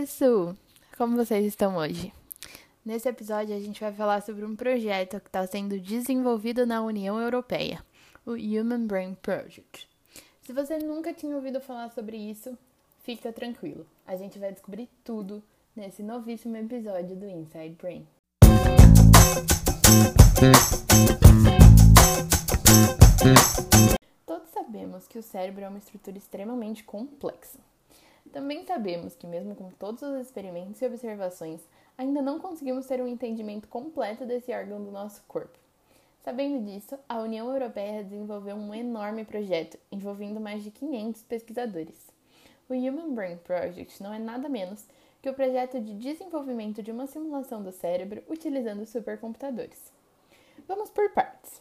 pessoal! Como vocês estão hoje? Nesse episódio, a gente vai falar sobre um projeto que está sendo desenvolvido na União Europeia, o Human Brain Project. Se você nunca tinha ouvido falar sobre isso, fica tranquilo. A gente vai descobrir tudo nesse novíssimo episódio do Inside Brain. Todos sabemos que o cérebro é uma estrutura extremamente complexa. Também sabemos que, mesmo com todos os experimentos e observações, ainda não conseguimos ter um entendimento completo desse órgão do nosso corpo. Sabendo disso, a União Europeia desenvolveu um enorme projeto envolvendo mais de 500 pesquisadores. O Human Brain Project não é nada menos que o projeto de desenvolvimento de uma simulação do cérebro utilizando supercomputadores. Vamos por partes.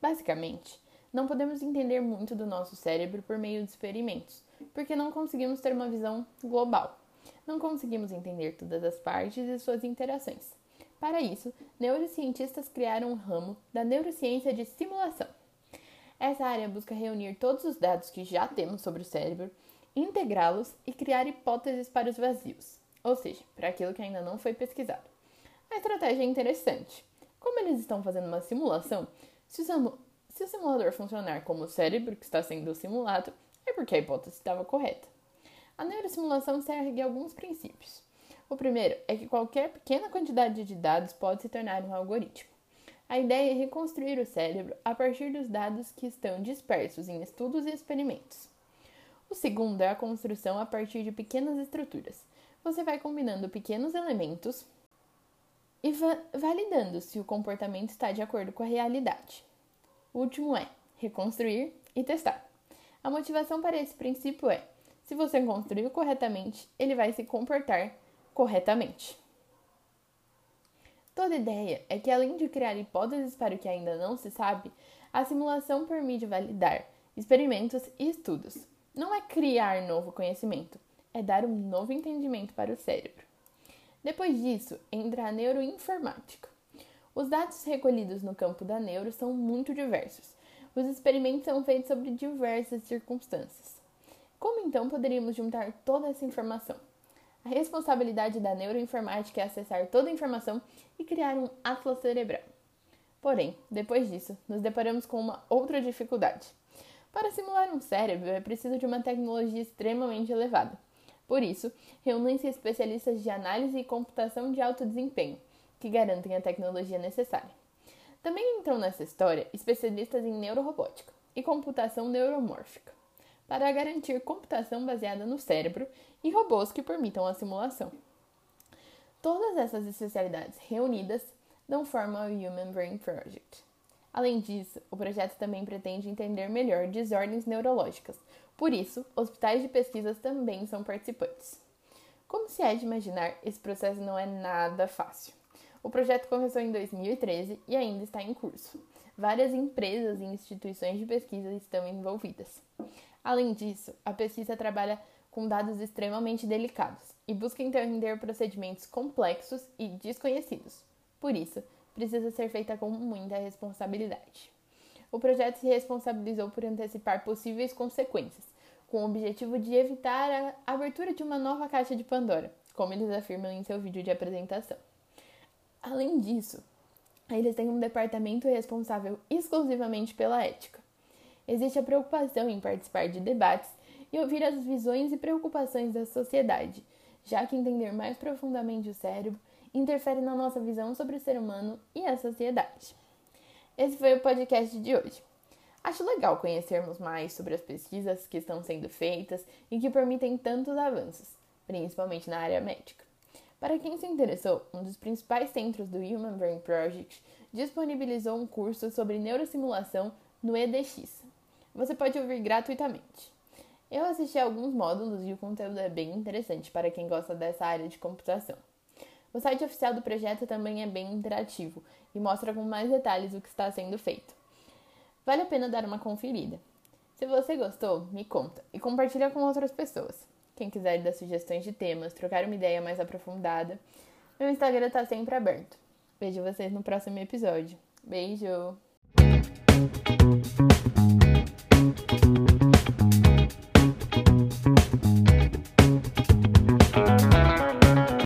Basicamente, não podemos entender muito do nosso cérebro por meio de experimentos, porque não conseguimos ter uma visão global. Não conseguimos entender todas as partes e suas interações. Para isso, neurocientistas criaram um ramo da neurociência de simulação. Essa área busca reunir todos os dados que já temos sobre o cérebro, integrá-los e criar hipóteses para os vazios, ou seja, para aquilo que ainda não foi pesquisado. A estratégia é interessante. Como eles estão fazendo uma simulação, se o, simulador funcionar como o cérebro que está sendo simulado, é porque a hipótese estava correta. A neurosimulação segue alguns princípios. O primeiro é que qualquer pequena quantidade de dados pode se tornar um algoritmo. A ideia é reconstruir o cérebro a partir dos dados que estão dispersos em estudos e experimentos. O segundo é a construção a partir de pequenas estruturas. Você vai combinando pequenos elementos e va validando se o comportamento está de acordo com a realidade. O último é reconstruir e testar. A motivação para esse princípio é: se você construiu corretamente, ele vai se comportar corretamente. Toda ideia é que, além de criar hipóteses para o que ainda não se sabe, a simulação permite validar experimentos e estudos. Não é criar novo conhecimento, é dar um novo entendimento para o cérebro. Depois disso, entra a neuroinformática. Os dados recolhidos no campo da neuro são muito diversos os experimentos são feitos sobre diversas circunstâncias. Como então poderíamos juntar toda essa informação? A responsabilidade da neuroinformática é acessar toda a informação e criar um atlas cerebral. Porém, depois disso, nos deparamos com uma outra dificuldade. Para simular um cérebro é preciso de uma tecnologia extremamente elevada. Por isso, reúnem-se especialistas de análise e computação de alto desempenho, que garantem a tecnologia necessária. Também entram nessa história especialistas em neurorobótica e computação neuromórfica, para garantir computação baseada no cérebro e robôs que permitam a simulação. Todas essas especialidades reunidas dão forma ao Human Brain Project. Além disso, o projeto também pretende entender melhor desordens neurológicas, por isso, hospitais de pesquisas também são participantes. Como se é de imaginar, esse processo não é nada fácil. O projeto começou em 2013 e ainda está em curso. Várias empresas e instituições de pesquisa estão envolvidas. Além disso, a pesquisa trabalha com dados extremamente delicados e busca entender procedimentos complexos e desconhecidos. Por isso, precisa ser feita com muita responsabilidade. O projeto se responsabilizou por antecipar possíveis consequências, com o objetivo de evitar a abertura de uma nova caixa de Pandora, como eles afirmam em seu vídeo de apresentação. Além disso, eles têm um departamento responsável exclusivamente pela ética. Existe a preocupação em participar de debates e ouvir as visões e preocupações da sociedade, já que entender mais profundamente o cérebro interfere na nossa visão sobre o ser humano e a sociedade. Esse foi o podcast de hoje. Acho legal conhecermos mais sobre as pesquisas que estão sendo feitas e que permitem tantos avanços, principalmente na área médica. Para quem se interessou, um dos principais centros do Human Brain Project disponibilizou um curso sobre neurosimulação no EDX. Você pode ouvir gratuitamente. Eu assisti a alguns módulos e o conteúdo é bem interessante para quem gosta dessa área de computação. O site oficial do projeto também é bem interativo e mostra com mais detalhes o que está sendo feito. Vale a pena dar uma conferida. Se você gostou, me conta e compartilha com outras pessoas. Quem quiser dar sugestões de temas, trocar uma ideia mais aprofundada, meu Instagram está sempre aberto. Vejo vocês no próximo episódio. Beijo!